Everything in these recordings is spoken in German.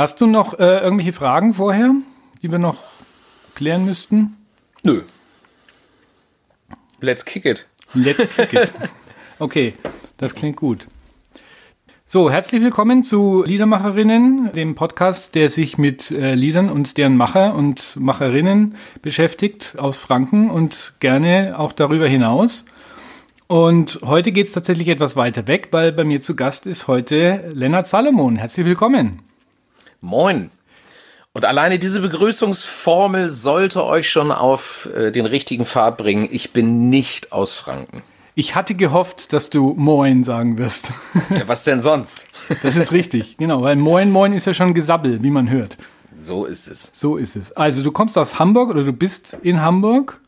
Hast du noch äh, irgendwelche Fragen vorher, die wir noch klären müssten? Nö. Let's kick it. Let's kick it. Okay, das klingt gut. So, herzlich willkommen zu Liedermacherinnen, dem Podcast, der sich mit äh, Liedern und deren Macher und Macherinnen beschäftigt aus Franken und gerne auch darüber hinaus. Und heute geht es tatsächlich etwas weiter weg, weil bei mir zu Gast ist heute Lennart Salomon. Herzlich willkommen. Moin. Und alleine diese Begrüßungsformel sollte euch schon auf äh, den richtigen Pfad bringen. Ich bin nicht aus Franken. Ich hatte gehofft, dass du Moin sagen wirst. Ja, was denn sonst? Das ist richtig, genau, weil Moin Moin ist ja schon Gesabbel, wie man hört. So ist es. So ist es. Also du kommst aus Hamburg oder du bist in Hamburg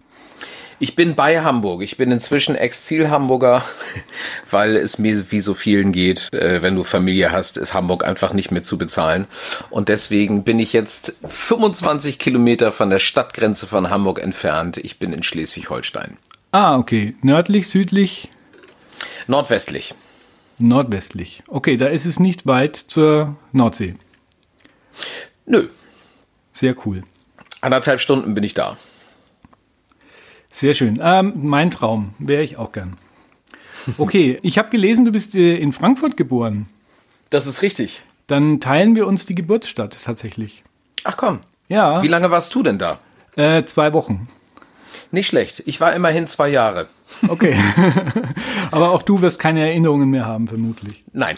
ich bin bei Hamburg. Ich bin inzwischen Exil-Hamburger, weil es mir wie so vielen geht, äh, wenn du Familie hast, ist Hamburg einfach nicht mehr zu bezahlen. Und deswegen bin ich jetzt 25 Kilometer von der Stadtgrenze von Hamburg entfernt. Ich bin in Schleswig-Holstein. Ah, okay. Nördlich, südlich? Nordwestlich. Nordwestlich. Okay, da ist es nicht weit zur Nordsee. Nö. Sehr cool. Anderthalb Stunden bin ich da. Sehr schön. Ähm, mein Traum wäre ich auch gern. Okay, ich habe gelesen, du bist äh, in Frankfurt geboren. Das ist richtig. Dann teilen wir uns die Geburtsstadt tatsächlich. Ach komm. Ja. Wie lange warst du denn da? Äh, zwei Wochen. Nicht schlecht. Ich war immerhin zwei Jahre. Okay. Aber auch du wirst keine Erinnerungen mehr haben, vermutlich. Nein.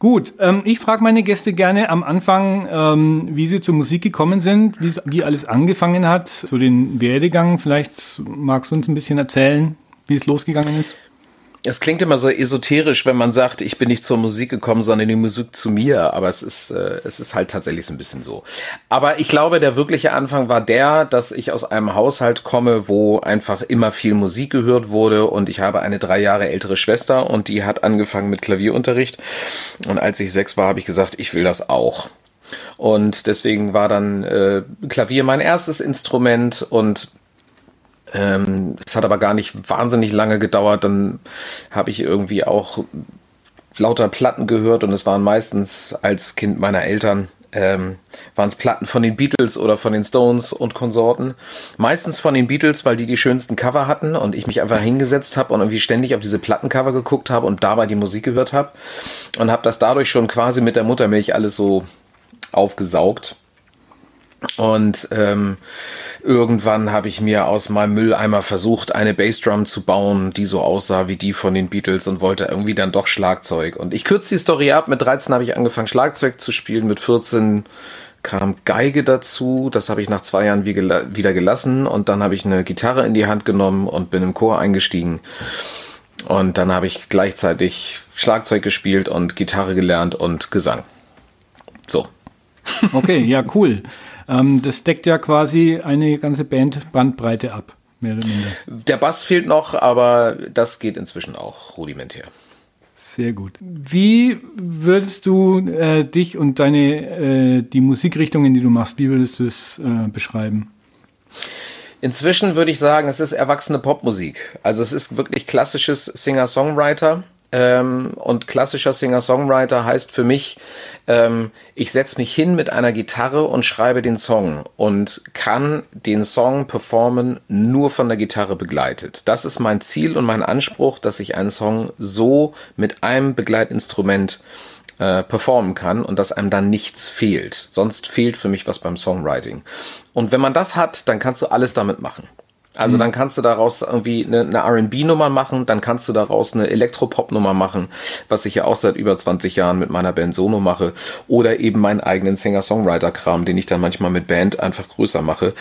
Gut, ähm, ich frage meine Gäste gerne am Anfang, ähm, wie sie zur Musik gekommen sind, wie alles angefangen hat, so den Werdegang. Vielleicht magst du uns ein bisschen erzählen, wie es losgegangen ist. Es klingt immer so esoterisch, wenn man sagt, ich bin nicht zur Musik gekommen, sondern die Musik zu mir. Aber es ist, äh, es ist halt tatsächlich so ein bisschen so. Aber ich glaube, der wirkliche Anfang war der, dass ich aus einem Haushalt komme, wo einfach immer viel Musik gehört wurde. Und ich habe eine drei Jahre ältere Schwester und die hat angefangen mit Klavierunterricht. Und als ich sechs war, habe ich gesagt, ich will das auch. Und deswegen war dann äh, Klavier mein erstes Instrument und ähm, es hat aber gar nicht wahnsinnig lange gedauert. Dann habe ich irgendwie auch lauter Platten gehört und es waren meistens als Kind meiner Eltern ähm, waren es Platten von den Beatles oder von den Stones und Konsorten. Meistens von den Beatles, weil die die schönsten Cover hatten und ich mich einfach hingesetzt habe und irgendwie ständig auf diese Plattencover geguckt habe und dabei die Musik gehört habe und habe das dadurch schon quasi mit der Muttermilch alles so aufgesaugt. Und ähm, irgendwann habe ich mir aus meinem Mülleimer versucht, eine Bassdrum zu bauen, die so aussah wie die von den Beatles und wollte irgendwie dann doch Schlagzeug. Und ich kürze die Story ab. Mit 13 habe ich angefangen, Schlagzeug zu spielen. Mit 14 kam Geige dazu. Das habe ich nach zwei Jahren wieder gelassen. Und dann habe ich eine Gitarre in die Hand genommen und bin im Chor eingestiegen. Und dann habe ich gleichzeitig Schlagzeug gespielt und Gitarre gelernt und Gesang. So. Okay, ja, cool. Ähm, das deckt ja quasi eine ganze Band Bandbreite ab, mehr oder minder. Der Bass fehlt noch, aber das geht inzwischen auch rudimentär. Sehr gut. Wie würdest du äh, dich und deine äh, die Musikrichtungen, die du machst, wie würdest du es äh, beschreiben? Inzwischen würde ich sagen, es ist erwachsene Popmusik. Also es ist wirklich klassisches Singer-Songwriter. Ähm, und klassischer Singer-Songwriter heißt für mich, ähm, ich setze mich hin mit einer Gitarre und schreibe den Song und kann den Song performen nur von der Gitarre begleitet. Das ist mein Ziel und mein Anspruch, dass ich einen Song so mit einem Begleitinstrument äh, performen kann und dass einem dann nichts fehlt. Sonst fehlt für mich was beim Songwriting. Und wenn man das hat, dann kannst du alles damit machen. Also mhm. dann kannst du daraus irgendwie eine, eine RB-Nummer machen, dann kannst du daraus eine Elektropop-Nummer machen, was ich ja auch seit über 20 Jahren mit meiner Band Sono mache. Oder eben meinen eigenen Singer-Songwriter-Kram, den ich dann manchmal mit Band einfach größer mache.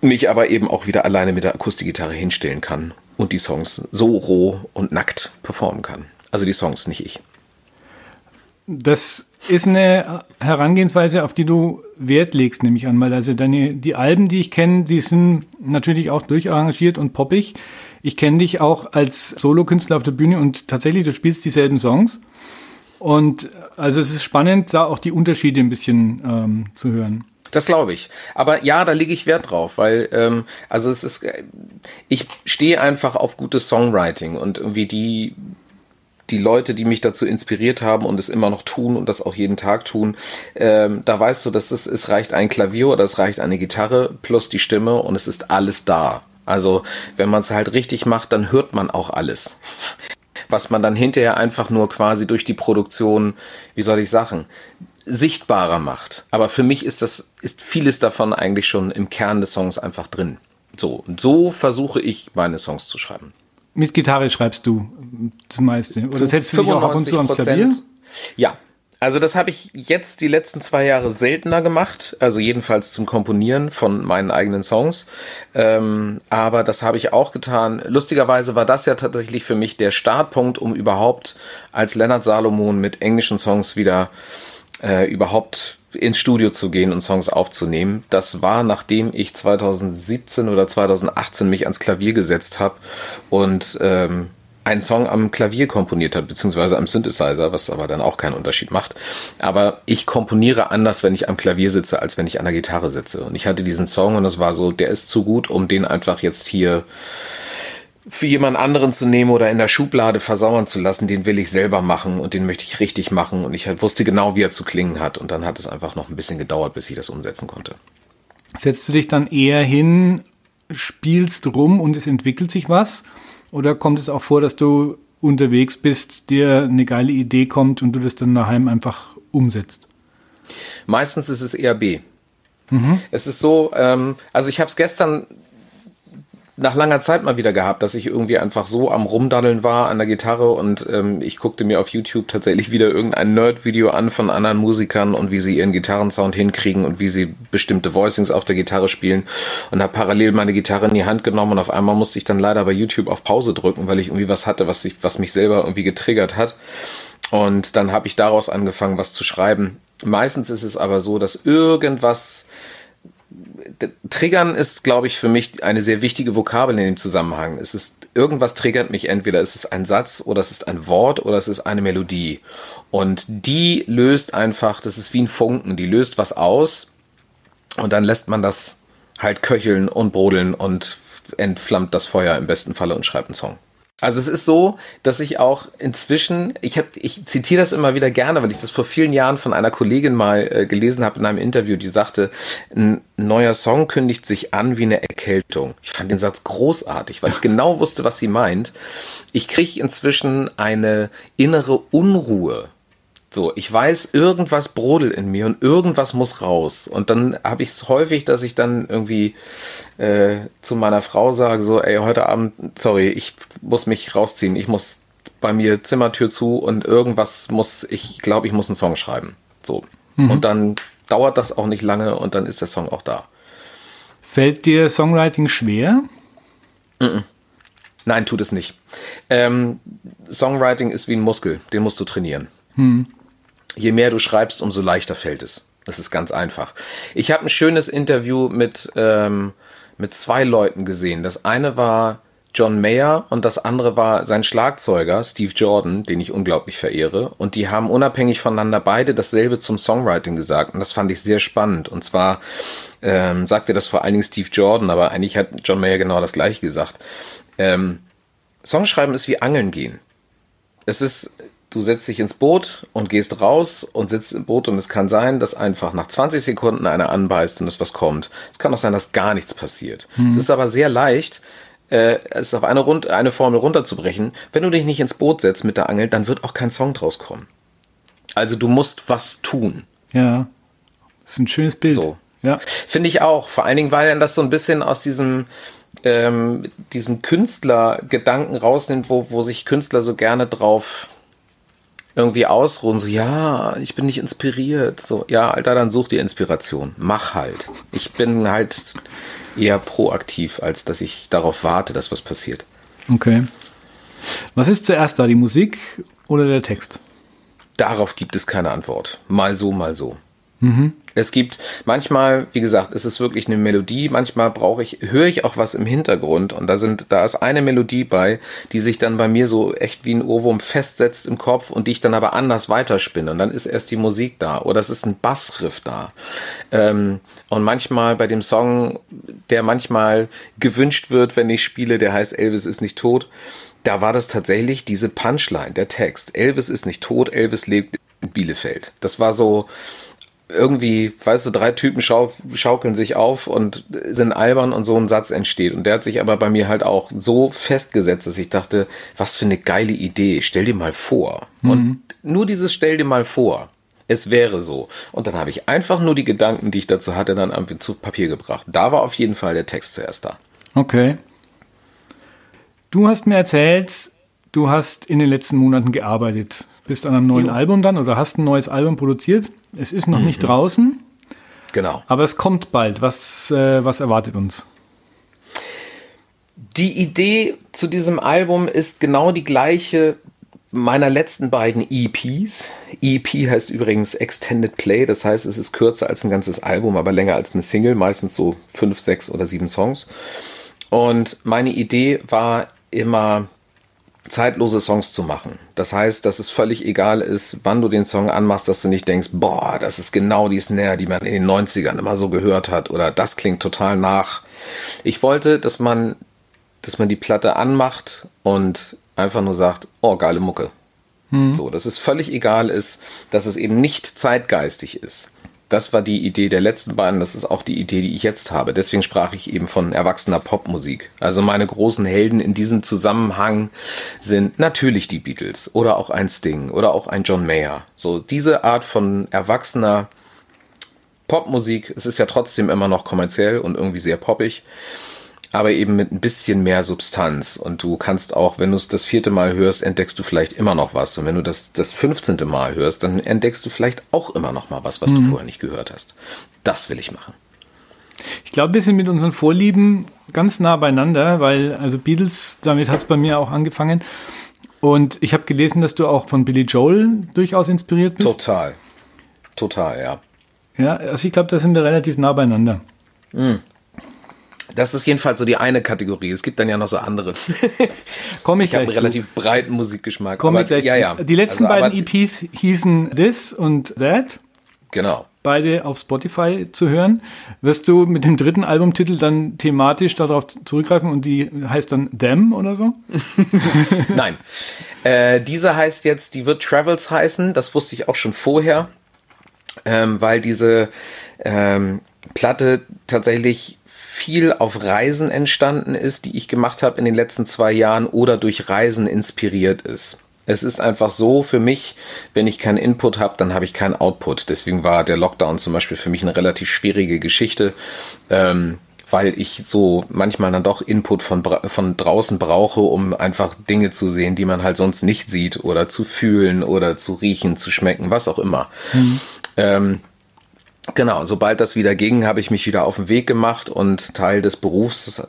Mich aber eben auch wieder alleine mit der Akustikgitarre hinstellen kann und die Songs so roh und nackt performen kann. Also die Songs, nicht ich. Das ist eine Herangehensweise, auf die du Wert legst, nehme ich an, weil also deine, die Alben, die ich kenne, die sind natürlich auch durcharrangiert und poppig. Ich kenne dich auch als Solokünstler auf der Bühne und tatsächlich, du spielst dieselben Songs. Und also es ist spannend, da auch die Unterschiede ein bisschen ähm, zu hören. Das glaube ich. Aber ja, da lege ich Wert drauf, weil ähm, also es ist, ich stehe einfach auf gutes Songwriting und irgendwie die die Leute, die mich dazu inspiriert haben und es immer noch tun und das auch jeden Tag tun, ähm, da weißt du, dass es, es reicht ein Klavier oder es reicht eine Gitarre plus die Stimme und es ist alles da. Also wenn man es halt richtig macht, dann hört man auch alles. Was man dann hinterher einfach nur quasi durch die Produktion, wie soll ich sagen, sichtbarer macht. Aber für mich ist das, ist vieles davon eigentlich schon im Kern des Songs einfach drin. So, und so versuche ich meine Songs zu schreiben. Mit Gitarre schreibst du das meiste? Oder setzt du dich auch ab und zu ans Klavier? Ja, also das habe ich jetzt die letzten zwei Jahre seltener gemacht, also jedenfalls zum Komponieren von meinen eigenen Songs. Ähm, aber das habe ich auch getan. Lustigerweise war das ja tatsächlich für mich der Startpunkt, um überhaupt als Leonard Salomon mit englischen Songs wieder äh, überhaupt ins Studio zu gehen und Songs aufzunehmen. Das war, nachdem ich 2017 oder 2018 mich ans Klavier gesetzt habe und ähm, einen Song am Klavier komponiert habe, beziehungsweise am Synthesizer, was aber dann auch keinen Unterschied macht. Aber ich komponiere anders, wenn ich am Klavier sitze, als wenn ich an der Gitarre sitze. Und ich hatte diesen Song und es war so, der ist zu gut, um den einfach jetzt hier für jemand anderen zu nehmen oder in der Schublade versauern zu lassen, den will ich selber machen und den möchte ich richtig machen und ich halt wusste genau, wie er zu klingen hat und dann hat es einfach noch ein bisschen gedauert, bis ich das umsetzen konnte. Setzt du dich dann eher hin, spielst rum und es entwickelt sich was oder kommt es auch vor, dass du unterwegs bist, dir eine geile Idee kommt und du das dann daheim einfach umsetzt? Meistens ist es eher B. Mhm. Es ist so, ähm, also ich habe es gestern nach langer Zeit mal wieder gehabt, dass ich irgendwie einfach so am Rumdaddeln war an der Gitarre und ähm, ich guckte mir auf YouTube tatsächlich wieder irgendein Nerd-Video an von anderen Musikern und wie sie ihren Gitarrensound hinkriegen und wie sie bestimmte Voicings auf der Gitarre spielen und habe parallel meine Gitarre in die Hand genommen und auf einmal musste ich dann leider bei YouTube auf Pause drücken, weil ich irgendwie was hatte, was, ich, was mich selber irgendwie getriggert hat. Und dann habe ich daraus angefangen, was zu schreiben. Meistens ist es aber so, dass irgendwas Triggern ist, glaube ich, für mich eine sehr wichtige Vokabel in dem Zusammenhang. Es ist, irgendwas triggert mich, entweder es ist ein Satz oder es ist ein Wort oder es ist eine Melodie. Und die löst einfach, das ist wie ein Funken, die löst was aus und dann lässt man das halt köcheln und brodeln und entflammt das Feuer im besten Falle und schreibt einen Song. Also es ist so, dass ich auch inzwischen, ich habe, ich zitiere das immer wieder gerne, weil ich das vor vielen Jahren von einer Kollegin mal äh, gelesen habe in einem Interview, die sagte, ein neuer Song kündigt sich an wie eine Erkältung. Ich fand den Satz großartig, weil ich genau wusste, was sie meint. Ich kriege inzwischen eine innere Unruhe so, ich weiß, irgendwas brodelt in mir und irgendwas muss raus. Und dann habe ich es häufig, dass ich dann irgendwie äh, zu meiner Frau sage, so, ey, heute Abend, sorry, ich muss mich rausziehen. Ich muss bei mir Zimmertür zu und irgendwas muss, ich glaube, ich muss einen Song schreiben. So. Mhm. Und dann dauert das auch nicht lange und dann ist der Song auch da. Fällt dir Songwriting schwer? Mhm. Nein, tut es nicht. Ähm, Songwriting ist wie ein Muskel, den musst du trainieren. Hm je mehr du schreibst, umso leichter fällt es. Das ist ganz einfach. Ich habe ein schönes Interview mit, ähm, mit zwei Leuten gesehen. Das eine war John Mayer und das andere war sein Schlagzeuger Steve Jordan, den ich unglaublich verehre. Und die haben unabhängig voneinander beide dasselbe zum Songwriting gesagt. Und das fand ich sehr spannend. Und zwar ähm, sagte das vor allen Dingen Steve Jordan, aber eigentlich hat John Mayer genau das gleiche gesagt. Ähm, Songschreiben ist wie Angeln gehen. Es ist du setzt dich ins Boot und gehst raus und sitzt im Boot und es kann sein, dass einfach nach 20 Sekunden einer anbeißt und es was kommt. Es kann auch sein, dass gar nichts passiert. Hm. Es ist aber sehr leicht, äh, es auf eine, Rund eine Formel runterzubrechen. Wenn du dich nicht ins Boot setzt mit der Angel, dann wird auch kein Song draus kommen. Also du musst was tun. Ja, das ist ein schönes Bild. So. Ja. Finde ich auch. Vor allen Dingen, weil dann das so ein bisschen aus diesem, ähm, diesem Künstlergedanken rausnimmt, wo, wo sich Künstler so gerne drauf irgendwie ausruhen, so, ja, ich bin nicht inspiriert. So, ja, Alter, dann such dir Inspiration. Mach halt. Ich bin halt eher proaktiv, als dass ich darauf warte, dass was passiert. Okay. Was ist zuerst da, die Musik oder der Text? Darauf gibt es keine Antwort. Mal so, mal so. Mhm. Es gibt manchmal, wie gesagt, es ist wirklich eine Melodie. Manchmal brauche ich, höre ich auch was im Hintergrund und da sind, da ist eine Melodie bei, die sich dann bei mir so echt wie ein Ohrwurm festsetzt im Kopf und die ich dann aber anders weiterspinne und dann ist erst die Musik da oder es ist ein Bassriff da. Ähm, und manchmal bei dem Song, der manchmal gewünscht wird, wenn ich spiele, der heißt Elvis ist nicht tot da war das tatsächlich diese Punchline, der Text. Elvis ist nicht tot, Elvis lebt in Bielefeld. Das war so, irgendwie, weißt du, drei Typen schau schaukeln sich auf und sind albern und so ein Satz entsteht. Und der hat sich aber bei mir halt auch so festgesetzt, dass ich dachte, was für eine geile Idee, stell dir mal vor. Mhm. Und nur dieses stell dir mal vor. Es wäre so. Und dann habe ich einfach nur die Gedanken, die ich dazu hatte, dann zu Papier gebracht. Da war auf jeden Fall der Text zuerst da. Okay. Du hast mir erzählt, du hast in den letzten Monaten gearbeitet. Bist an einem neuen jo. Album dann oder hast ein neues Album produziert. Es ist noch mhm. nicht draußen. Genau. Aber es kommt bald. Was, äh, was erwartet uns? Die Idee zu diesem Album ist genau die gleiche meiner letzten beiden EPs. EP heißt übrigens Extended Play, das heißt, es ist kürzer als ein ganzes Album, aber länger als eine Single, meistens so fünf, sechs oder sieben Songs. Und meine Idee war immer zeitlose Songs zu machen. Das heißt, dass es völlig egal ist, wann du den Song anmachst, dass du nicht denkst, boah, das ist genau die Snare, die man in den 90ern immer so gehört hat oder das klingt total nach. Ich wollte, dass man, dass man die Platte anmacht und einfach nur sagt, oh, geile Mucke. Hm. So, dass es völlig egal ist, dass es eben nicht zeitgeistig ist. Das war die Idee der letzten beiden, das ist auch die Idee, die ich jetzt habe. Deswegen sprach ich eben von erwachsener Popmusik. Also meine großen Helden in diesem Zusammenhang sind natürlich die Beatles oder auch ein Sting oder auch ein John Mayer. So diese Art von erwachsener Popmusik, es ist ja trotzdem immer noch kommerziell und irgendwie sehr poppig aber eben mit ein bisschen mehr Substanz. Und du kannst auch, wenn du es das vierte Mal hörst, entdeckst du vielleicht immer noch was. Und wenn du das das 15. Mal hörst, dann entdeckst du vielleicht auch immer noch mal was, was mhm. du vorher nicht gehört hast. Das will ich machen. Ich glaube, wir sind mit unseren Vorlieben ganz nah beieinander, weil, also Beatles, damit hat es bei mir auch angefangen. Und ich habe gelesen, dass du auch von Billy Joel durchaus inspiriert bist. Total. Total, ja. Ja, also ich glaube, da sind wir relativ nah beieinander. Mhm. Das ist jedenfalls so die eine Kategorie. Es gibt dann ja noch so andere. Komm ich, ich habe einen relativ breiten Musikgeschmack. Komm ich gleich ja, ja. Die letzten also, beiden EPs hießen This und That. Genau. Beide auf Spotify zu hören. Wirst du mit dem dritten Albumtitel dann thematisch darauf zurückgreifen und die heißt dann Them oder so? Nein. Äh, diese heißt jetzt, die wird Travels heißen. Das wusste ich auch schon vorher, ähm, weil diese ähm, Platte tatsächlich viel auf Reisen entstanden ist, die ich gemacht habe in den letzten zwei Jahren oder durch Reisen inspiriert ist. Es ist einfach so für mich, wenn ich keinen Input habe, dann habe ich keinen Output. Deswegen war der Lockdown zum Beispiel für mich eine relativ schwierige Geschichte, ähm, weil ich so manchmal dann doch Input von, von draußen brauche, um einfach Dinge zu sehen, die man halt sonst nicht sieht oder zu fühlen oder zu riechen, zu schmecken, was auch immer. Mhm. Ähm, Genau, sobald das wieder ging, habe ich mich wieder auf den Weg gemacht und Teil des Berufs,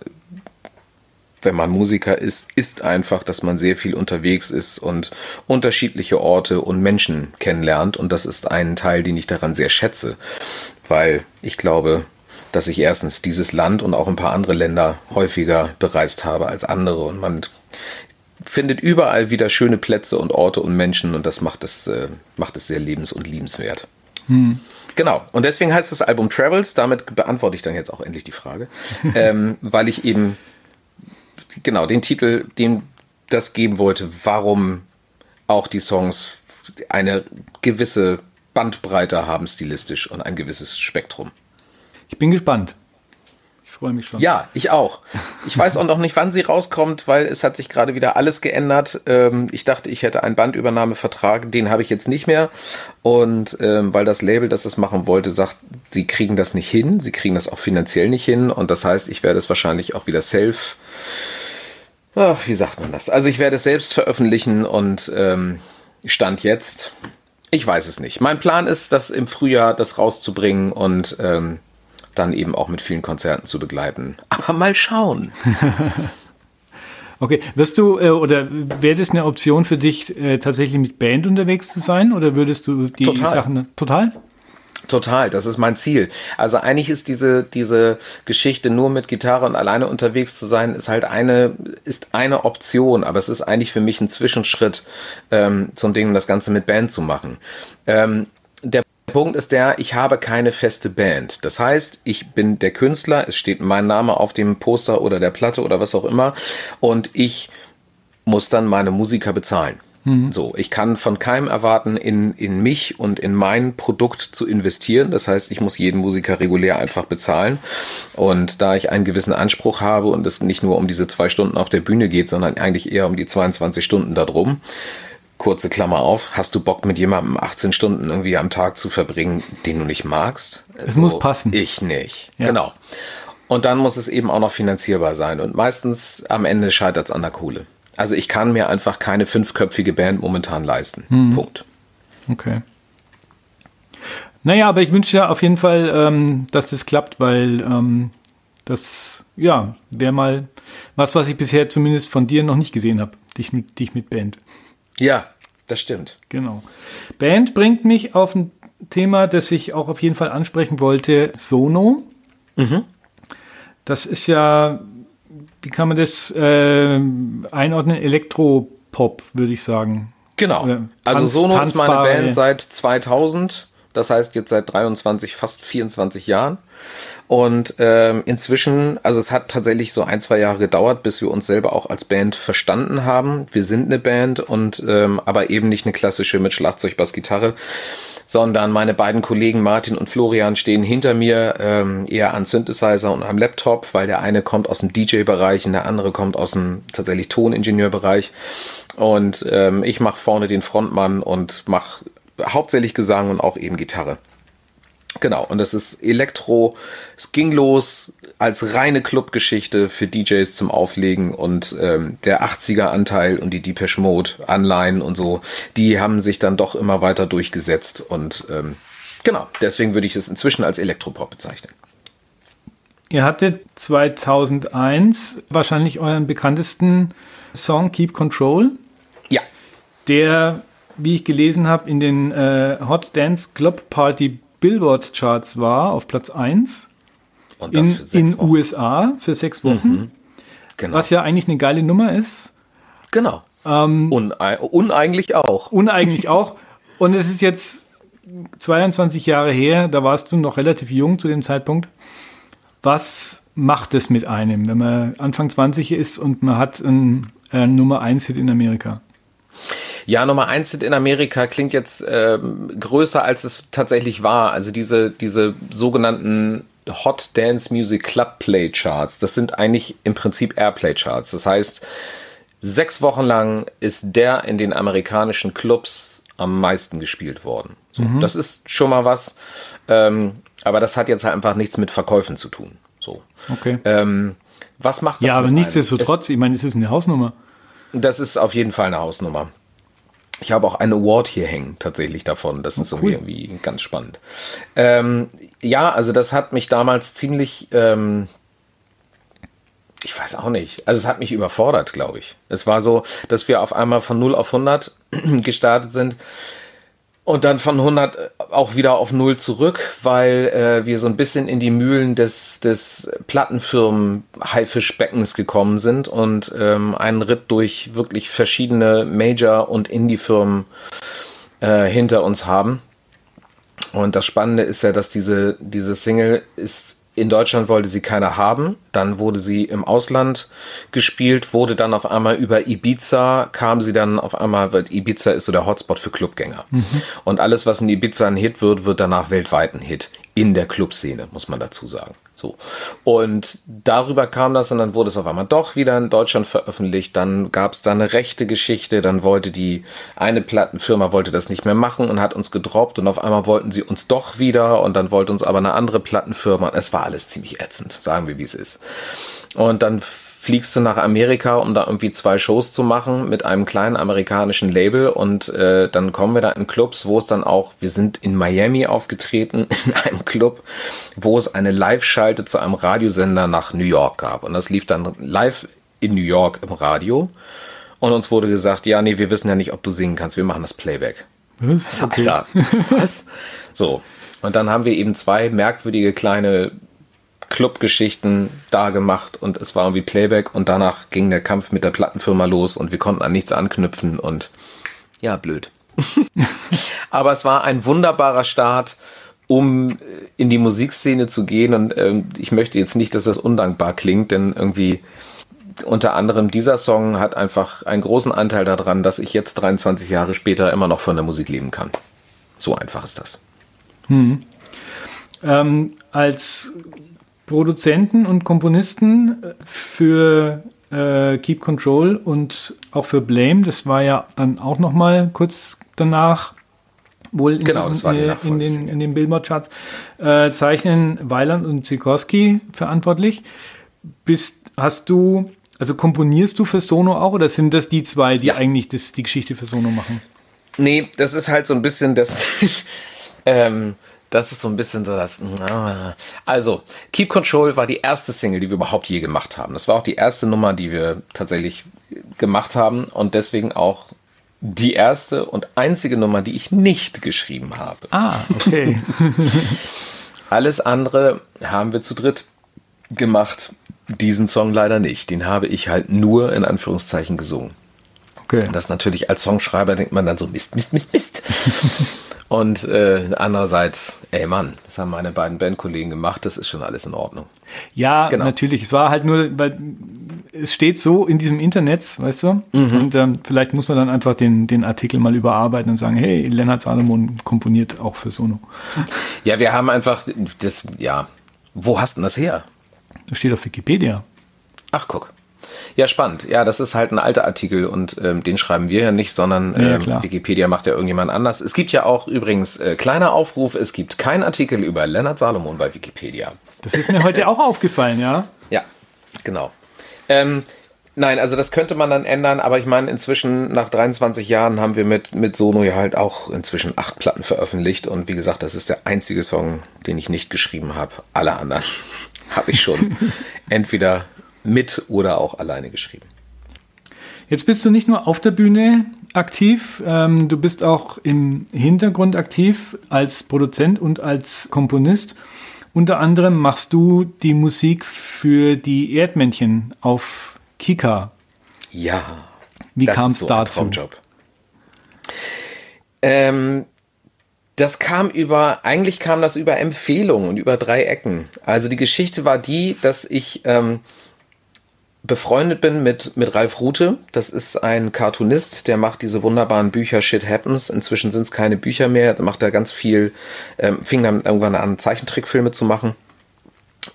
wenn man Musiker ist, ist einfach, dass man sehr viel unterwegs ist und unterschiedliche Orte und Menschen kennenlernt. Und das ist ein Teil, den ich daran sehr schätze, weil ich glaube, dass ich erstens dieses Land und auch ein paar andere Länder häufiger bereist habe als andere und man findet überall wieder schöne Plätze und Orte und Menschen und das macht es, äh, macht es sehr lebens- und liebenswert. Hm. Genau. Und deswegen heißt das Album Travels. Damit beantworte ich dann jetzt auch endlich die Frage, ähm, weil ich eben genau den Titel, dem das geben wollte, warum auch die Songs eine gewisse Bandbreite haben stilistisch und ein gewisses Spektrum. Ich bin gespannt freue mich schon. Ja, ich auch. Ich weiß auch noch nicht, wann sie rauskommt, weil es hat sich gerade wieder alles geändert. Ähm, ich dachte, ich hätte einen Bandübernahmevertrag, den habe ich jetzt nicht mehr. Und ähm, weil das Label, das das machen wollte, sagt, sie kriegen das nicht hin, sie kriegen das auch finanziell nicht hin. Und das heißt, ich werde es wahrscheinlich auch wieder self. Ach, wie sagt man das? Also ich werde es selbst veröffentlichen und ähm, Stand jetzt. Ich weiß es nicht. Mein Plan ist, das im Frühjahr das rauszubringen und ähm, dann eben auch mit vielen Konzerten zu begleiten. Aber mal schauen. okay, wirst du äh, oder wäre das eine Option für dich, äh, tatsächlich mit Band unterwegs zu sein oder würdest du die total. Sachen total? Total, das ist mein Ziel. Also eigentlich ist diese, diese Geschichte nur mit Gitarre und alleine unterwegs zu sein, ist halt eine, ist eine Option, aber es ist eigentlich für mich ein Zwischenschritt ähm, zum Ding, das Ganze mit Band zu machen. Ähm, der Punkt ist der, ich habe keine feste Band. Das heißt, ich bin der Künstler, es steht mein Name auf dem Poster oder der Platte oder was auch immer und ich muss dann meine Musiker bezahlen. Mhm. So, ich kann von keinem erwarten, in, in mich und in mein Produkt zu investieren. Das heißt, ich muss jeden Musiker regulär einfach bezahlen. Und da ich einen gewissen Anspruch habe und es nicht nur um diese zwei Stunden auf der Bühne geht, sondern eigentlich eher um die 22 Stunden da drum, kurze Klammer auf, hast du Bock mit jemandem 18 Stunden irgendwie am Tag zu verbringen, den du nicht magst? Es so, muss passen. Ich nicht. Ja. Genau. Und dann muss es eben auch noch finanzierbar sein. Und meistens am Ende scheitert es an der Kohle. Also ich kann mir einfach keine fünfköpfige Band momentan leisten. Hm. Punkt. Okay. Naja, aber ich wünsche ja auf jeden Fall, ähm, dass das klappt, weil ähm, das, ja, wäre mal was, was ich bisher zumindest von dir noch nicht gesehen habe, dich mit, dich mit Band. Ja, das stimmt. Genau. Band bringt mich auf ein Thema, das ich auch auf jeden Fall ansprechen wollte, Sono. Mhm. Das ist ja wie kann man das äh, einordnen? Elektropop, würde ich sagen. Genau. also Sono ist meine Band seit 2000. Das heißt jetzt seit 23, fast 24 Jahren. Und ähm, inzwischen, also es hat tatsächlich so ein, zwei Jahre gedauert, bis wir uns selber auch als Band verstanden haben. Wir sind eine Band und ähm, aber eben nicht eine klassische mit Schlagzeug, Bass, Gitarre, sondern meine beiden Kollegen Martin und Florian stehen hinter mir ähm, eher an Synthesizer und am Laptop, weil der eine kommt aus dem DJ-Bereich und der andere kommt aus dem tatsächlich Toningenieur-Bereich. Und ähm, ich mache vorne den Frontmann und mache hauptsächlich Gesang und auch eben Gitarre. Genau, und das ist Elektro. Es ging los als reine Clubgeschichte für DJs zum Auflegen und ähm, der 80er-Anteil und die Depeche Mode-Anleihen und so, die haben sich dann doch immer weiter durchgesetzt und ähm, genau, deswegen würde ich es inzwischen als Elektropop bezeichnen. Ihr hattet 2001 wahrscheinlich euren bekanntesten Song Keep Control. Ja. Der, wie ich gelesen habe, in den äh, Hot Dance Club Party Billboard-Charts war, auf Platz 1. Und in den USA für sechs Wochen. Mhm. Genau. Was ja eigentlich eine geile Nummer ist. Genau. Ähm, Une uneigentlich auch. Uneigentlich auch. Und es ist jetzt 22 Jahre her, da warst du noch relativ jung zu dem Zeitpunkt. Was macht es mit einem, wenn man Anfang 20 ist und man hat einen äh, Nummer 1 Hit in Amerika? Ja, Nummer eins in Amerika klingt jetzt ähm, größer, als es tatsächlich war. Also diese, diese sogenannten Hot Dance Music Club Play Charts, das sind eigentlich im Prinzip Airplay Charts. Das heißt, sechs Wochen lang ist der in den amerikanischen Clubs am meisten gespielt worden. So, mhm. Das ist schon mal was. Ähm, aber das hat jetzt halt einfach nichts mit Verkäufen zu tun. So. Okay. Ähm, was macht das? Ja, aber nichtsdestotrotz, ich meine, es ist eine Hausnummer. Das ist auf jeden Fall eine Hausnummer. Ich habe auch einen Award hier hängen, tatsächlich davon. Das oh, ist cool. irgendwie ganz spannend. Ähm, ja, also das hat mich damals ziemlich, ähm, ich weiß auch nicht, also es hat mich überfordert, glaube ich. Es war so, dass wir auf einmal von 0 auf 100 gestartet sind und dann von 100 auch wieder auf 0 zurück, weil äh, wir so ein bisschen in die Mühlen des, des Plattenfirmen Haifischbeckens gekommen sind und ähm, einen Ritt durch wirklich verschiedene Major- und Indie-Firmen äh, hinter uns haben. Und das Spannende ist ja, dass diese, diese Single ist in Deutschland wollte sie keiner haben. Dann wurde sie im Ausland gespielt, wurde dann auf einmal über Ibiza, kam sie dann auf einmal, weil Ibiza ist so der Hotspot für Clubgänger. Mhm. Und alles, was in Ibiza ein Hit wird, wird danach weltweit ein Hit in der Clubszene, muss man dazu sagen. So. Und darüber kam das und dann wurde es auf einmal doch wieder in Deutschland veröffentlicht. Dann gab es da eine rechte Geschichte. Dann wollte die eine Plattenfirma wollte das nicht mehr machen und hat uns gedroppt und auf einmal wollten sie uns doch wieder und dann wollte uns aber eine andere Plattenfirma. Es war alles ziemlich ätzend, sagen wir, wie es ist. Und dann fliegst du nach Amerika, um da irgendwie zwei Shows zu machen mit einem kleinen amerikanischen Label und äh, dann kommen wir da in Clubs, wo es dann auch, wir sind in Miami aufgetreten, in einem Club, wo es eine Live-Schalte zu einem Radiosender nach New York gab und das lief dann live in New York im Radio und uns wurde gesagt, ja, nee, wir wissen ja nicht, ob du singen kannst, wir machen das Playback. Was? Okay. Alter, was? So. Und dann haben wir eben zwei merkwürdige kleine Clubgeschichten da gemacht und es war irgendwie Playback und danach ging der Kampf mit der Plattenfirma los und wir konnten an nichts anknüpfen und ja, blöd. Aber es war ein wunderbarer Start, um in die Musikszene zu gehen und ähm, ich möchte jetzt nicht, dass das undankbar klingt, denn irgendwie unter anderem dieser Song hat einfach einen großen Anteil daran, dass ich jetzt 23 Jahre später immer noch von der Musik leben kann. So einfach ist das. Hm. Ähm, als Produzenten und Komponisten für äh, Keep Control und auch für Blame, das war ja dann auch noch mal kurz danach wohl in, genau, diesen, äh, in, den, in den Billboard-Charts, äh, zeichnen Weiland und Sikorski verantwortlich. Bist, hast du, also komponierst du für Sono auch oder sind das die zwei, die ja. eigentlich das, die Geschichte für Sono machen? Nee, das ist halt so ein bisschen das, ähm, das ist so ein bisschen so das. Also, Keep Control war die erste Single, die wir überhaupt je gemacht haben. Das war auch die erste Nummer, die wir tatsächlich gemacht haben und deswegen auch die erste und einzige Nummer, die ich nicht geschrieben habe. Ah, okay. Alles andere haben wir zu dritt gemacht. Diesen Song leider nicht. Den habe ich halt nur in Anführungszeichen gesungen. Okay. Das natürlich als Songschreiber denkt man dann so Mist, Mist, Mist, Mist. Und äh, andererseits, ey Mann, das haben meine beiden Bandkollegen gemacht, das ist schon alles in Ordnung. Ja, genau. natürlich. Es war halt nur, weil es steht so in diesem Internet, weißt du? Mhm. Und ähm, vielleicht muss man dann einfach den, den Artikel mal überarbeiten und sagen, hey, Lennart Salomon komponiert auch für Sono. Ja, wir haben einfach das, ja. Wo hast du das her? Das steht auf Wikipedia. Ach, guck. Ja, spannend. Ja, das ist halt ein alter Artikel und ähm, den schreiben wir ja nicht, sondern ähm, ja, Wikipedia macht ja irgendjemand anders. Es gibt ja auch übrigens äh, kleiner Aufruf, es gibt keinen Artikel über Lennart Salomon bei Wikipedia. Das ist mir heute auch aufgefallen, ja. Ja, genau. Ähm, nein, also das könnte man dann ändern, aber ich meine, inzwischen nach 23 Jahren haben wir mit, mit Sono ja halt auch inzwischen acht Platten veröffentlicht und wie gesagt, das ist der einzige Song, den ich nicht geschrieben habe. Alle anderen habe ich schon entweder mit oder auch alleine geschrieben. Jetzt bist du nicht nur auf der Bühne aktiv, ähm, du bist auch im Hintergrund aktiv als Produzent und als Komponist. Unter anderem machst du die Musik für die Erdmännchen auf Kika. Ja. Wie kam es so dazu? Ein Traumjob. Ähm, das kam über, eigentlich kam das über Empfehlungen und über drei Ecken. Also die Geschichte war die, dass ich ähm, befreundet bin mit, mit Ralf Rute. Das ist ein Cartoonist, der macht diese wunderbaren Bücher Shit Happens. Inzwischen sind es keine Bücher mehr. Da macht er ganz viel, ähm, fing dann irgendwann an, Zeichentrickfilme zu machen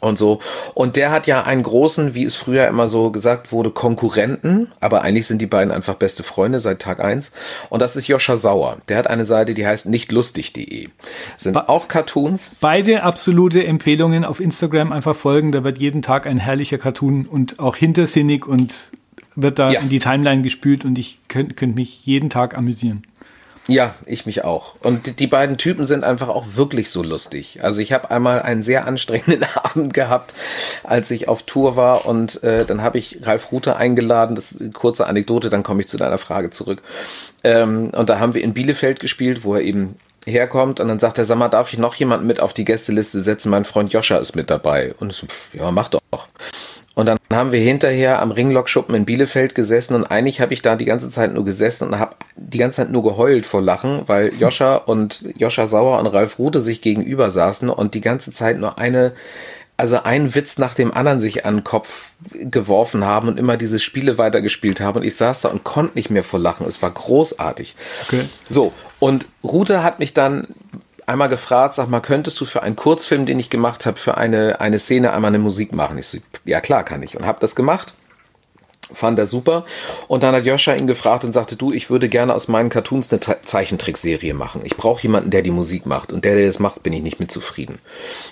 und so. Und der hat ja einen großen, wie es früher immer so gesagt wurde, Konkurrenten, aber eigentlich sind die beiden einfach beste Freunde seit Tag eins. Und das ist Joscha Sauer. Der hat eine Seite, die heißt nichtlustig.de. Sind Be auch Cartoons. Beide absolute Empfehlungen auf Instagram einfach folgen. Da wird jeden Tag ein herrlicher Cartoon und auch hintersinnig und wird da ja. in die Timeline gespült und ich könnte könnt mich jeden Tag amüsieren. Ja, ich mich auch. Und die beiden Typen sind einfach auch wirklich so lustig. Also ich habe einmal einen sehr anstrengenden Abend gehabt, als ich auf Tour war und äh, dann habe ich Ralf Rute eingeladen. Das ist eine kurze Anekdote, dann komme ich zu deiner Frage zurück. Ähm, und da haben wir in Bielefeld gespielt, wo er eben herkommt und dann sagt er, sag mal, darf ich noch jemanden mit auf die Gästeliste setzen? Mein Freund Joscha ist mit dabei. Und so, ja, mach doch. Und dann haben wir hinterher am Ringlockschuppen in Bielefeld gesessen und eigentlich habe ich da die ganze Zeit nur gesessen und habe die ganze Zeit nur geheult vor Lachen, weil Joscha und Joscha Sauer und Ralf Rute sich gegenüber saßen und die ganze Zeit nur eine, also einen Witz nach dem anderen sich an den Kopf geworfen haben und immer diese Spiele weitergespielt haben und ich saß da und konnte nicht mehr vor Lachen. Es war großartig. Okay. So, und Rute hat mich dann einmal gefragt, sag mal, könntest du für einen Kurzfilm, den ich gemacht habe, für eine, eine Szene einmal eine Musik machen? Ich so, ja klar kann ich. Und habe das gemacht. Fand er super. Und dann hat Joscha ihn gefragt und sagte, du, ich würde gerne aus meinen Cartoons eine Zeichentrickserie machen. Ich brauche jemanden, der die Musik macht. Und der, der das macht, bin ich nicht mit zufrieden.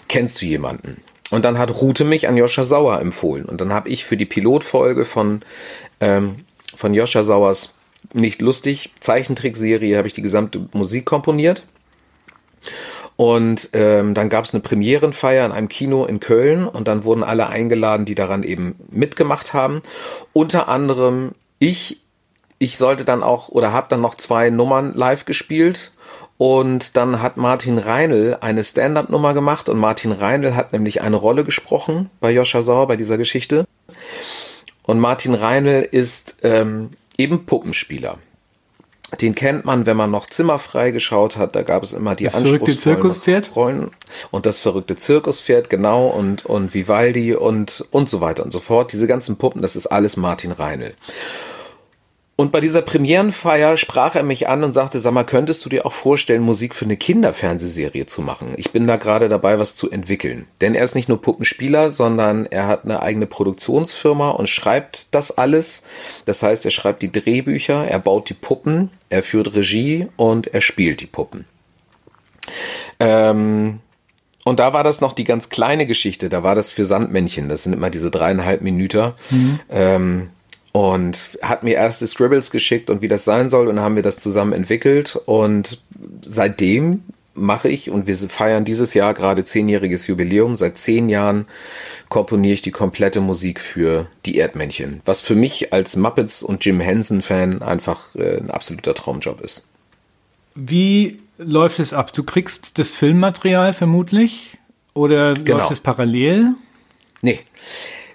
Kennst du jemanden? Und dann hat Rute mich an Joscha Sauer empfohlen. Und dann habe ich für die Pilotfolge von, ähm, von Joscha Sauers nicht lustig Zeichentrickserie habe ich die gesamte Musik komponiert. Und ähm, dann gab es eine Premierenfeier in einem Kino in Köln und dann wurden alle eingeladen, die daran eben mitgemacht haben. Unter anderem ich. Ich sollte dann auch oder habe dann noch zwei Nummern live gespielt und dann hat Martin Reinl eine Stand-up-Nummer gemacht und Martin Reinl hat nämlich eine Rolle gesprochen bei Joscha Sauer bei dieser Geschichte. Und Martin Reinl ist ähm, eben Puppenspieler. Den kennt man, wenn man noch zimmerfrei geschaut hat. Da gab es immer die das verrückte Zirkuspferd. Freunde und das verrückte Zirkuspferd, genau, und, und Vivaldi und, und so weiter und so fort. Diese ganzen Puppen, das ist alles Martin Reinl. Und bei dieser Premierenfeier sprach er mich an und sagte, sag mal, könntest du dir auch vorstellen, Musik für eine Kinderfernsehserie zu machen? Ich bin da gerade dabei, was zu entwickeln. Denn er ist nicht nur Puppenspieler, sondern er hat eine eigene Produktionsfirma und schreibt das alles. Das heißt, er schreibt die Drehbücher, er baut die Puppen, er führt Regie und er spielt die Puppen. Ähm, und da war das noch die ganz kleine Geschichte. Da war das für Sandmännchen. Das sind immer diese dreieinhalb Minuten. Mhm. Ähm, und hat mir erste Scribbles geschickt und wie das sein soll und haben wir das zusammen entwickelt und seitdem mache ich und wir feiern dieses Jahr gerade zehnjähriges Jubiläum. Seit zehn Jahren komponiere ich die komplette Musik für die Erdmännchen, was für mich als Muppets und Jim Henson Fan einfach äh, ein absoluter Traumjob ist. Wie läuft es ab? Du kriegst das Filmmaterial vermutlich oder genau. läuft es parallel? Nee.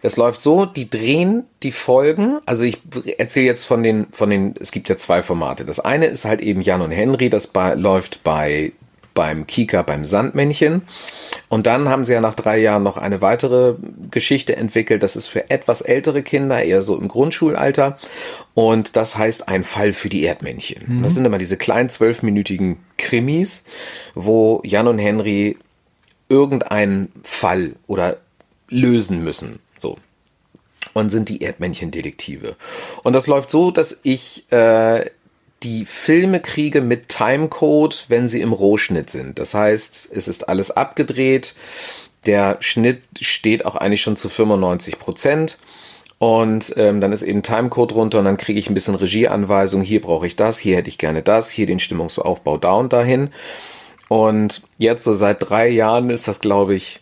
Das läuft so, die drehen die Folgen. Also ich erzähle jetzt von den, von den, es gibt ja zwei Formate. Das eine ist halt eben Jan und Henry, das bei, läuft bei, beim Kika, beim Sandmännchen. Und dann haben sie ja nach drei Jahren noch eine weitere Geschichte entwickelt. Das ist für etwas ältere Kinder, eher so im Grundschulalter. Und das heißt ein Fall für die Erdmännchen. Mhm. Das sind immer diese kleinen zwölfminütigen Krimis, wo Jan und Henry irgendeinen Fall oder lösen müssen. Und sind die Erdmännchen-Detektive. Und das läuft so, dass ich äh, die Filme kriege mit Timecode, wenn sie im Rohschnitt sind. Das heißt, es ist alles abgedreht. Der Schnitt steht auch eigentlich schon zu 95 Prozent. Und ähm, dann ist eben Timecode runter und dann kriege ich ein bisschen Regieanweisung. Hier brauche ich das, hier hätte ich gerne das, hier den Stimmungsaufbau da und dahin. Und jetzt so seit drei Jahren ist das, glaube ich,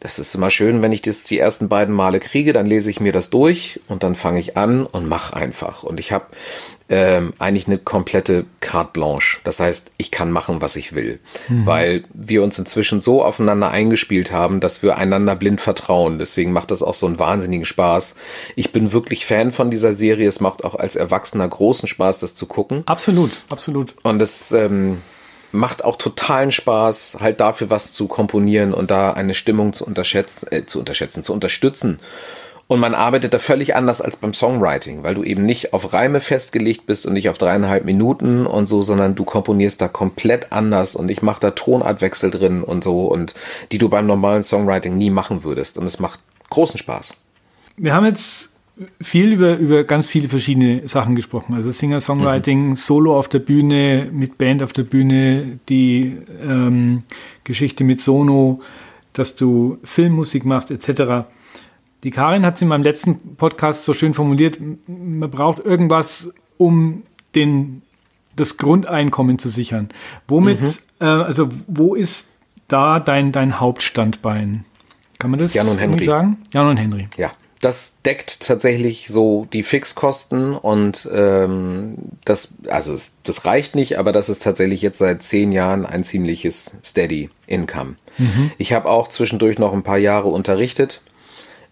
das ist immer schön, wenn ich das die ersten beiden Male kriege, dann lese ich mir das durch und dann fange ich an und mache einfach. Und ich habe ähm, eigentlich eine komplette carte blanche. Das heißt, ich kann machen, was ich will, mhm. weil wir uns inzwischen so aufeinander eingespielt haben, dass wir einander blind vertrauen. Deswegen macht das auch so einen wahnsinnigen Spaß. Ich bin wirklich Fan von dieser Serie. Es macht auch als Erwachsener großen Spaß, das zu gucken. Absolut, absolut. Und es ähm, macht auch totalen Spaß, halt dafür was zu komponieren und da eine Stimmung zu unterschätzen, äh, zu unterschätzen, zu unterstützen. Und man arbeitet da völlig anders als beim Songwriting, weil du eben nicht auf Reime festgelegt bist und nicht auf dreieinhalb Minuten und so, sondern du komponierst da komplett anders und ich mache da Tonartwechsel drin und so und die du beim normalen Songwriting nie machen würdest. Und es macht großen Spaß. Wir haben jetzt viel über, über ganz viele verschiedene Sachen gesprochen. Also Singer-Songwriting, mhm. Solo auf der Bühne, mit Band auf der Bühne, die ähm, Geschichte mit Sono, dass du Filmmusik machst, etc. Die Karin hat es in meinem letzten Podcast so schön formuliert, man braucht irgendwas, um den, das Grundeinkommen zu sichern. Womit, mhm. äh, also wo ist da dein, dein Hauptstandbein? Kann man das Jan und Henry. sagen? Jan und Henry. Ja das deckt tatsächlich so die Fixkosten und ähm, das, also es, das reicht nicht, aber das ist tatsächlich jetzt seit zehn Jahren ein ziemliches Steady Income. Mhm. Ich habe auch zwischendurch noch ein paar Jahre unterrichtet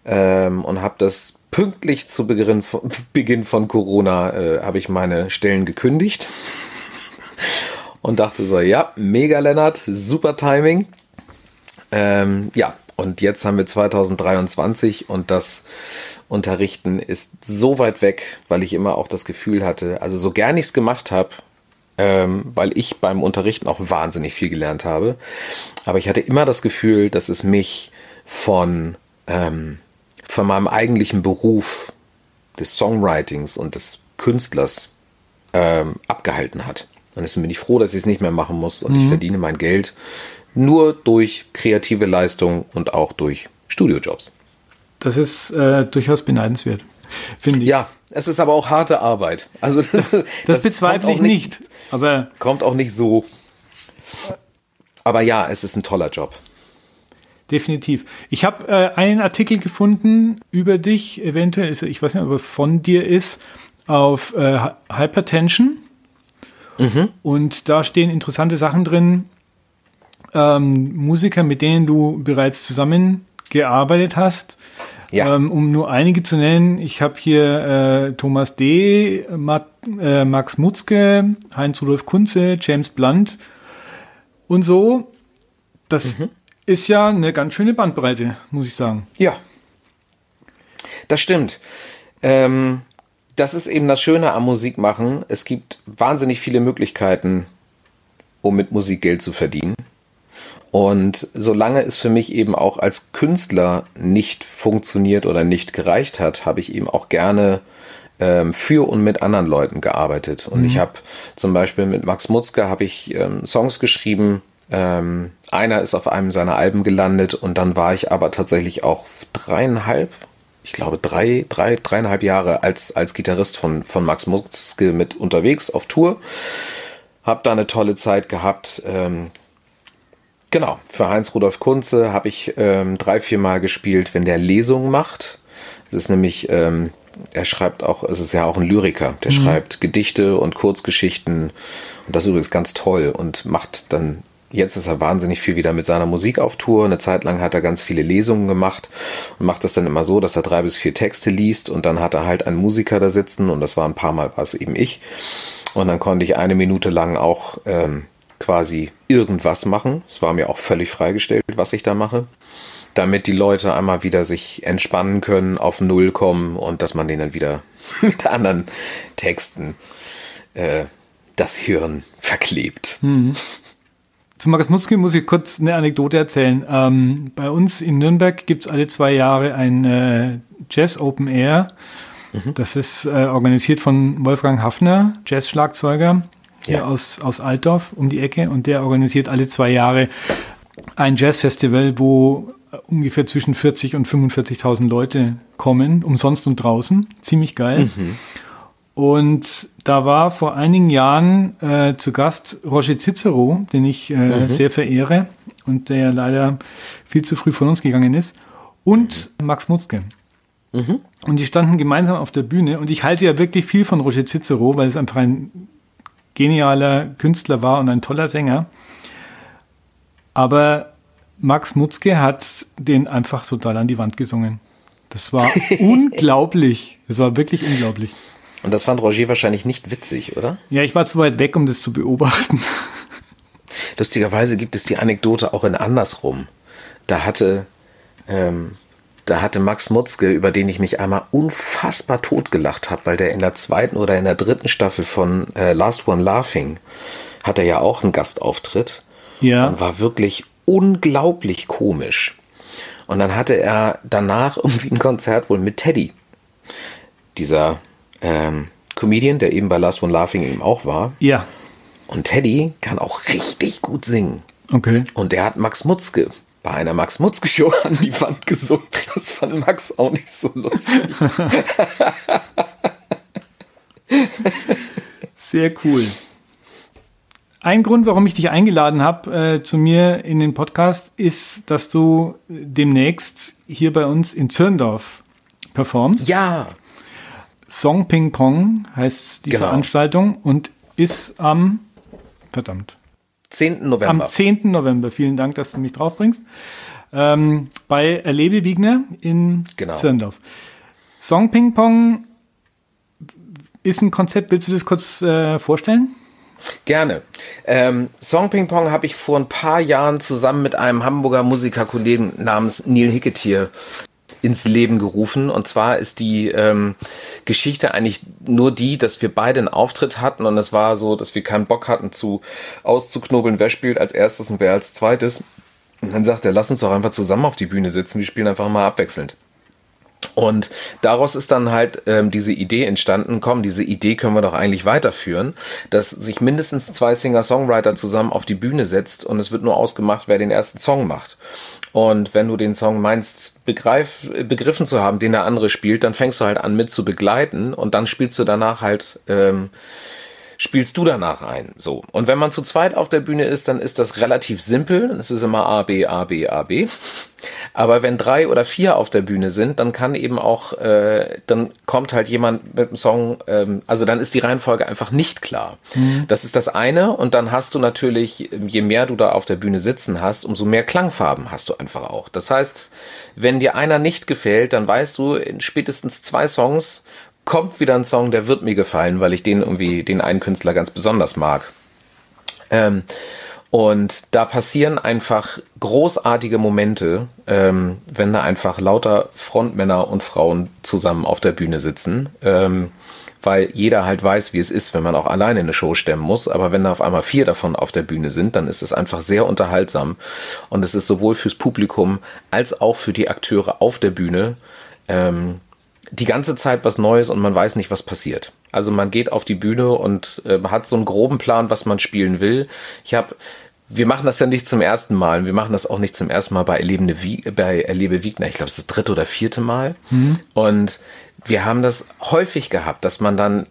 ähm, und habe das pünktlich zu Beginn von, Beginn von Corona äh, habe ich meine Stellen gekündigt und dachte so, ja, mega Lennart, super Timing. Ähm, ja, und jetzt haben wir 2023 und das Unterrichten ist so weit weg, weil ich immer auch das Gefühl hatte, also so gern ich es gemacht habe, ähm, weil ich beim Unterrichten auch wahnsinnig viel gelernt habe, aber ich hatte immer das Gefühl, dass es mich von, ähm, von meinem eigentlichen Beruf des Songwritings und des Künstlers ähm, abgehalten hat. Und deswegen bin ich froh, dass ich es nicht mehr machen muss und mhm. ich verdiene mein Geld nur durch kreative Leistung und auch durch Studiojobs. Das ist äh, durchaus beneidenswert, finde ich. Ja, es ist aber auch harte Arbeit. Also das, das, das bezweifle ich nicht, nicht, aber kommt auch nicht so. Aber ja, es ist ein toller Job. Definitiv. Ich habe äh, einen Artikel gefunden über dich, eventuell, ich weiß nicht, ob er von dir ist, auf äh, Hypertension. Mhm. Und da stehen interessante Sachen drin, ähm, Musiker, mit denen du bereits zusammengearbeitet hast. Ja. Ähm, um nur einige zu nennen, ich habe hier äh, Thomas D., Matt äh, Max Mutzke, Heinz-Rudolf Kunze, James Blunt und so. Das mhm. ist ja eine ganz schöne Bandbreite, muss ich sagen. Ja, das stimmt. Ähm, das ist eben das Schöne am Musikmachen. Es gibt wahnsinnig viele Möglichkeiten, um mit Musik Geld zu verdienen. Und solange es für mich eben auch als Künstler nicht funktioniert oder nicht gereicht hat, habe ich eben auch gerne ähm, für und mit anderen Leuten gearbeitet. Und mhm. ich habe zum Beispiel mit Max Mutzke habe ich ähm, Songs geschrieben. Ähm, einer ist auf einem seiner Alben gelandet und dann war ich aber tatsächlich auch dreieinhalb, ich glaube drei, drei, dreieinhalb Jahre als, als Gitarrist von, von Max Mutzke mit unterwegs auf Tour. Hab da eine tolle Zeit gehabt. Ähm, Genau, für Heinz-Rudolf Kunze habe ich ähm, drei, vier Mal gespielt, wenn der Lesungen macht. Das ist nämlich, ähm, er schreibt auch, es ist ja auch ein Lyriker, der mhm. schreibt Gedichte und Kurzgeschichten und das ist übrigens ganz toll und macht dann, jetzt ist er wahnsinnig viel wieder mit seiner Musik auf Tour. Eine Zeit lang hat er ganz viele Lesungen gemacht und macht das dann immer so, dass er drei bis vier Texte liest und dann hat er halt einen Musiker da sitzen und das war ein paar Mal war es eben ich. Und dann konnte ich eine Minute lang auch ähm, quasi irgendwas machen. Es war mir auch völlig freigestellt, was ich da mache. Damit die Leute einmal wieder sich entspannen können, auf Null kommen und dass man denen dann wieder mit anderen Texten äh, das Hirn verklebt. Mhm. Zu Markus Mutzke muss ich kurz eine Anekdote erzählen. Ähm, bei uns in Nürnberg gibt es alle zwei Jahre ein äh, Jazz Open Air. Mhm. Das ist äh, organisiert von Wolfgang Hafner, Jazz-Schlagzeuger hier ja. aus, aus Altdorf um die Ecke und der organisiert alle zwei Jahre ein Jazzfestival, wo ungefähr zwischen 40 und 45.000 Leute kommen, umsonst und draußen. Ziemlich geil. Mhm. Und da war vor einigen Jahren äh, zu Gast Roger Cicero, den ich äh, mhm. sehr verehre und der leider viel zu früh von uns gegangen ist, und mhm. Max Mutzke. Mhm. Und die standen gemeinsam auf der Bühne und ich halte ja wirklich viel von Roger Cicero, weil es einfach ein genialer Künstler war und ein toller Sänger. Aber Max Mutzke hat den einfach total an die Wand gesungen. Das war unglaublich. Das war wirklich unglaublich. Und das fand Roger wahrscheinlich nicht witzig, oder? Ja, ich war zu weit weg, um das zu beobachten. Lustigerweise gibt es die Anekdote auch in andersrum. Da hatte ähm, da hatte Max Mutzke, über den ich mich einmal unfassbar totgelacht habe, weil der in der zweiten oder in der dritten Staffel von äh, Last One Laughing hat er ja auch einen Gastauftritt. Ja. Und war wirklich unglaublich komisch. Und dann hatte er danach irgendwie ein Konzert wohl mit Teddy. Dieser ähm, Comedian, der eben bei Last One Laughing eben auch war. Ja. Und Teddy kann auch richtig gut singen. Okay. Und der hat Max Mutzke bei einer Max Mutzke Show an die Wand gesungen. Das fand Max auch nicht so lustig. Sehr cool. Ein Grund, warum ich dich eingeladen habe äh, zu mir in den Podcast, ist, dass du demnächst hier bei uns in Zürndorf performst. Ja. Song Ping Pong heißt die genau. Veranstaltung und ist am, verdammt, 10. November. Am 10. November. Vielen Dank, dass du mich draufbringst. Ähm, bei Erlebe Wiegner in genau. Zirndorf. Song Ping Pong ist ein Konzept. Willst du das kurz äh, vorstellen? Gerne. Ähm, Song Ping Pong habe ich vor ein paar Jahren zusammen mit einem Hamburger Musikerkollegen namens Neil Hicketier ins Leben gerufen. Und zwar ist die ähm, Geschichte eigentlich nur die, dass wir beide einen Auftritt hatten und es war so, dass wir keinen Bock hatten zu auszuknobeln, wer spielt als erstes und wer als zweites. Und dann sagt er, lass uns doch einfach zusammen auf die Bühne sitzen, wir spielen einfach mal abwechselnd. Und daraus ist dann halt ähm, diese Idee entstanden, komm, diese Idee können wir doch eigentlich weiterführen, dass sich mindestens zwei Singer-Songwriter zusammen auf die Bühne setzt und es wird nur ausgemacht, wer den ersten Song macht. Und wenn du den Song meinst, begreif, begriffen zu haben, den der andere spielt, dann fängst du halt an mit zu begleiten und dann spielst du danach halt ähm, spielst du danach ein. So. Und wenn man zu zweit auf der Bühne ist, dann ist das relativ simpel. Es ist immer A, B, A, B, A, B. Aber wenn drei oder vier auf der Bühne sind, dann kann eben auch, äh, dann kommt halt jemand mit dem Song, ähm, also dann ist die Reihenfolge einfach nicht klar. Mhm. Das ist das eine. Und dann hast du natürlich, je mehr du da auf der Bühne sitzen hast, umso mehr Klangfarben hast du einfach auch. Das heißt, wenn dir einer nicht gefällt, dann weißt du in spätestens zwei Songs, kommt wieder ein Song, der wird mir gefallen, weil ich den irgendwie, den einen Künstler ganz besonders mag. Ähm, und da passieren einfach großartige Momente, ähm, wenn da einfach lauter Frontmänner und Frauen zusammen auf der Bühne sitzen. Ähm, weil jeder halt weiß, wie es ist, wenn man auch alleine eine Show stemmen muss. Aber wenn da auf einmal vier davon auf der Bühne sind, dann ist es einfach sehr unterhaltsam. Und es ist sowohl fürs Publikum als auch für die Akteure auf der Bühne ähm, die ganze Zeit was Neues und man weiß nicht, was passiert. Also man geht auf die Bühne und äh, hat so einen groben Plan, was man spielen will. Ich habe wir machen das ja nicht zum ersten Mal. Wir machen das auch nicht zum ersten Mal bei Erlebende Wie bei Erlebe Wiegner. Ich glaube, es ist das dritte oder vierte Mal. Mhm. Und wir haben das häufig gehabt, dass man dann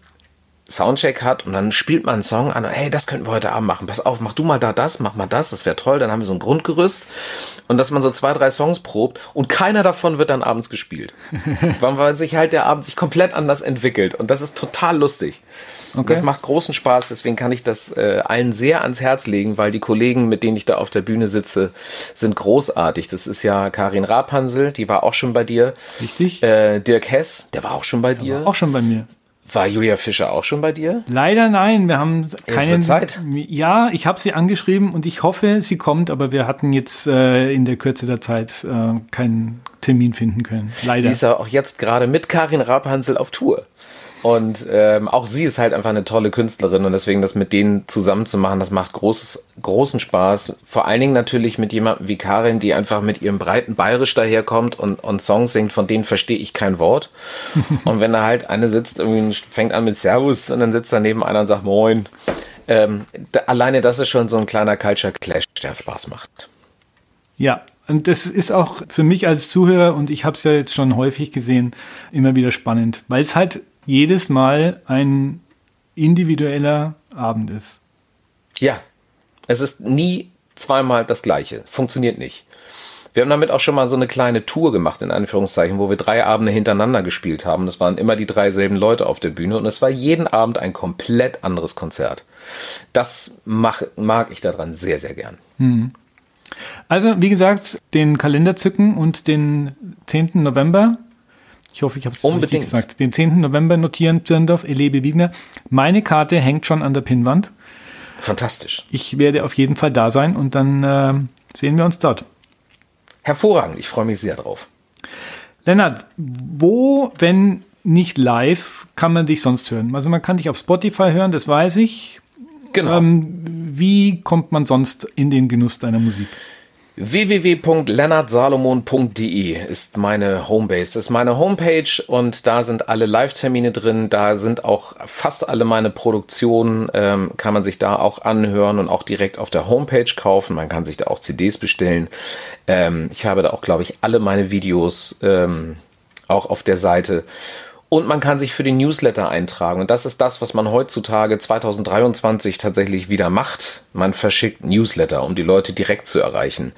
Soundcheck hat und dann spielt man einen Song an, hey, das könnten wir heute Abend machen. Pass auf, mach du mal da das, mach mal das, das wäre toll. Dann haben wir so ein Grundgerüst und dass man so zwei, drei Songs probt und keiner davon wird dann abends gespielt. weil sich halt der Abend sich komplett anders entwickelt und das ist total lustig. Okay. Das macht großen Spaß, deswegen kann ich das äh, allen sehr ans Herz legen, weil die Kollegen, mit denen ich da auf der Bühne sitze, sind großartig. Das ist ja Karin Rapansel, die war auch schon bei dir. Richtig. Äh, Dirk Hess, der war auch schon bei der dir. auch schon bei mir. War Julia Fischer auch schon bei dir? Leider nein, wir haben keine Zeit. Ja, ich habe sie angeschrieben und ich hoffe, sie kommt, aber wir hatten jetzt äh, in der Kürze der Zeit äh, keinen Termin finden können. Leider. Sie ist ja auch jetzt gerade mit Karin Rapansel auf Tour. Und ähm, auch sie ist halt einfach eine tolle Künstlerin und deswegen das mit denen zusammen zu machen, das macht großes, großen Spaß. Vor allen Dingen natürlich mit jemandem wie Karin, die einfach mit ihrem breiten Bayerisch daherkommt und, und Songs singt, von denen verstehe ich kein Wort. und wenn da halt eine sitzt, irgendwie fängt an mit Servus und dann sitzt daneben einer und sagt Moin. Ähm, da, alleine das ist schon so ein kleiner Culture Clash, der Spaß macht. Ja, und das ist auch für mich als Zuhörer, und ich habe es ja jetzt schon häufig gesehen, immer wieder spannend, weil es halt jedes Mal ein individueller Abend ist. Ja, es ist nie zweimal das gleiche. Funktioniert nicht. Wir haben damit auch schon mal so eine kleine Tour gemacht, in Anführungszeichen, wo wir drei Abende hintereinander gespielt haben. Das waren immer die drei selben Leute auf der Bühne und es war jeden Abend ein komplett anderes Konzert. Das mach, mag ich daran sehr, sehr gern. Mhm. Also, wie gesagt, den Kalender zücken und den 10. November ich hoffe, ich habe es richtig gesagt. Den 10. November notieren, Zirndorf, Elebe Wiegner. Meine Karte hängt schon an der Pinnwand. Fantastisch. Ich werde auf jeden Fall da sein und dann äh, sehen wir uns dort. Hervorragend, ich freue mich sehr drauf. Lennart, wo, wenn nicht live, kann man dich sonst hören? Also man kann dich auf Spotify hören, das weiß ich. Genau. Ähm, wie kommt man sonst in den Genuss deiner Musik? www.lennartsalomon.de ist meine Homebase. Ist meine Homepage und da sind alle Live-Termine drin. Da sind auch fast alle meine Produktionen, ähm, kann man sich da auch anhören und auch direkt auf der Homepage kaufen. Man kann sich da auch CDs bestellen. Ähm, ich habe da auch, glaube ich, alle meine Videos ähm, auch auf der Seite. Und man kann sich für den Newsletter eintragen. Und das ist das, was man heutzutage 2023 tatsächlich wieder macht. Man verschickt Newsletter, um die Leute direkt zu erreichen.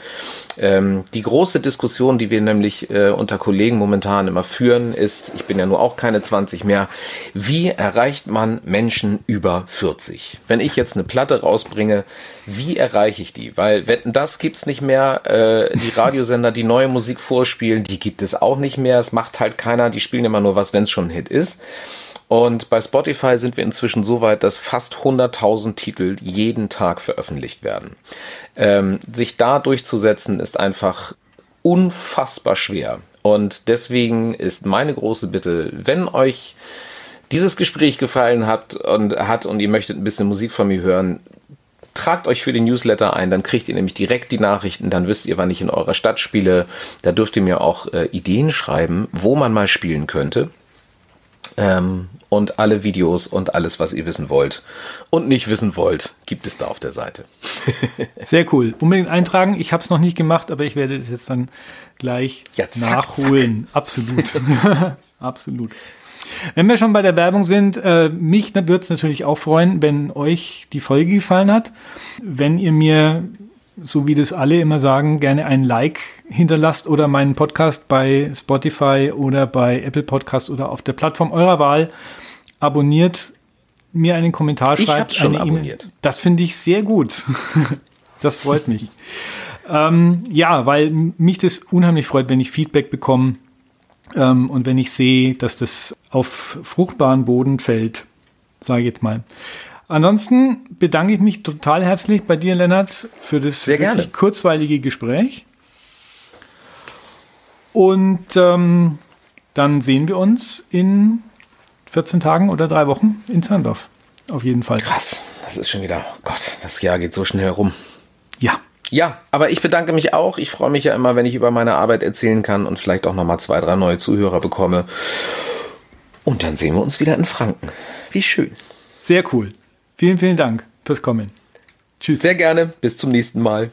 Ähm, die große Diskussion, die wir nämlich äh, unter Kollegen momentan immer führen, ist, ich bin ja nur auch keine 20 mehr, wie erreicht man Menschen über 40? Wenn ich jetzt eine Platte rausbringe, wie erreiche ich die? Weil wetten, das gibt's nicht mehr. Äh, die Radiosender, die neue Musik vorspielen, die gibt es auch nicht mehr. Es macht halt keiner. Die spielen immer nur was, wenn es schon ein Hit ist. Und bei Spotify sind wir inzwischen so weit, dass fast 100.000 Titel jeden Tag veröffentlicht werden. Ähm, sich da durchzusetzen ist einfach unfassbar schwer. Und deswegen ist meine große Bitte, wenn euch dieses Gespräch gefallen hat und hat und ihr möchtet ein bisschen Musik von mir hören, tragt euch für den Newsletter ein, dann kriegt ihr nämlich direkt die Nachrichten, dann wisst ihr, wann ich in eurer Stadt spiele. Da dürft ihr mir auch äh, Ideen schreiben, wo man mal spielen könnte. Ähm, und alle Videos und alles, was ihr wissen wollt und nicht wissen wollt, gibt es da auf der Seite. Sehr cool. Unbedingt eintragen. Ich habe es noch nicht gemacht, aber ich werde das jetzt dann gleich ja, zack, nachholen. Zack. Absolut. Absolut. Wenn wir schon bei der Werbung sind, äh, mich würde es natürlich auch freuen, wenn euch die Folge gefallen hat. Wenn ihr mir, so wie das alle immer sagen, gerne ein Like hinterlasst oder meinen Podcast bei Spotify oder bei Apple Podcast oder auf der Plattform eurer Wahl abonniert, mir einen Kommentar schreibt. Ich habe schon abonniert. E das finde ich sehr gut. das freut mich. ähm, ja, weil mich das unheimlich freut, wenn ich Feedback bekomme Ähm, und wenn ich sehe, dass das auf fruchtbaren Boden fällt, sage ich jetzt mal. Ansonsten bedanke ich mich total herzlich bei dir, Lennart, für das Sehr wirklich gerne. kurzweilige Gespräch. Und ähm, dann sehen wir uns in 14 Tagen oder drei Wochen in Zahndorf. Auf jeden Fall. Krass, das ist schon wieder, oh Gott, das Jahr geht so schnell rum. Ja. Ja, aber ich bedanke mich auch. Ich freue mich ja immer, wenn ich über meine Arbeit erzählen kann und vielleicht auch nochmal zwei, drei neue Zuhörer bekomme. Und dann sehen wir uns wieder in Franken. Wie schön. Sehr cool. Vielen, vielen Dank fürs Kommen. Tschüss. Sehr gerne. Bis zum nächsten Mal.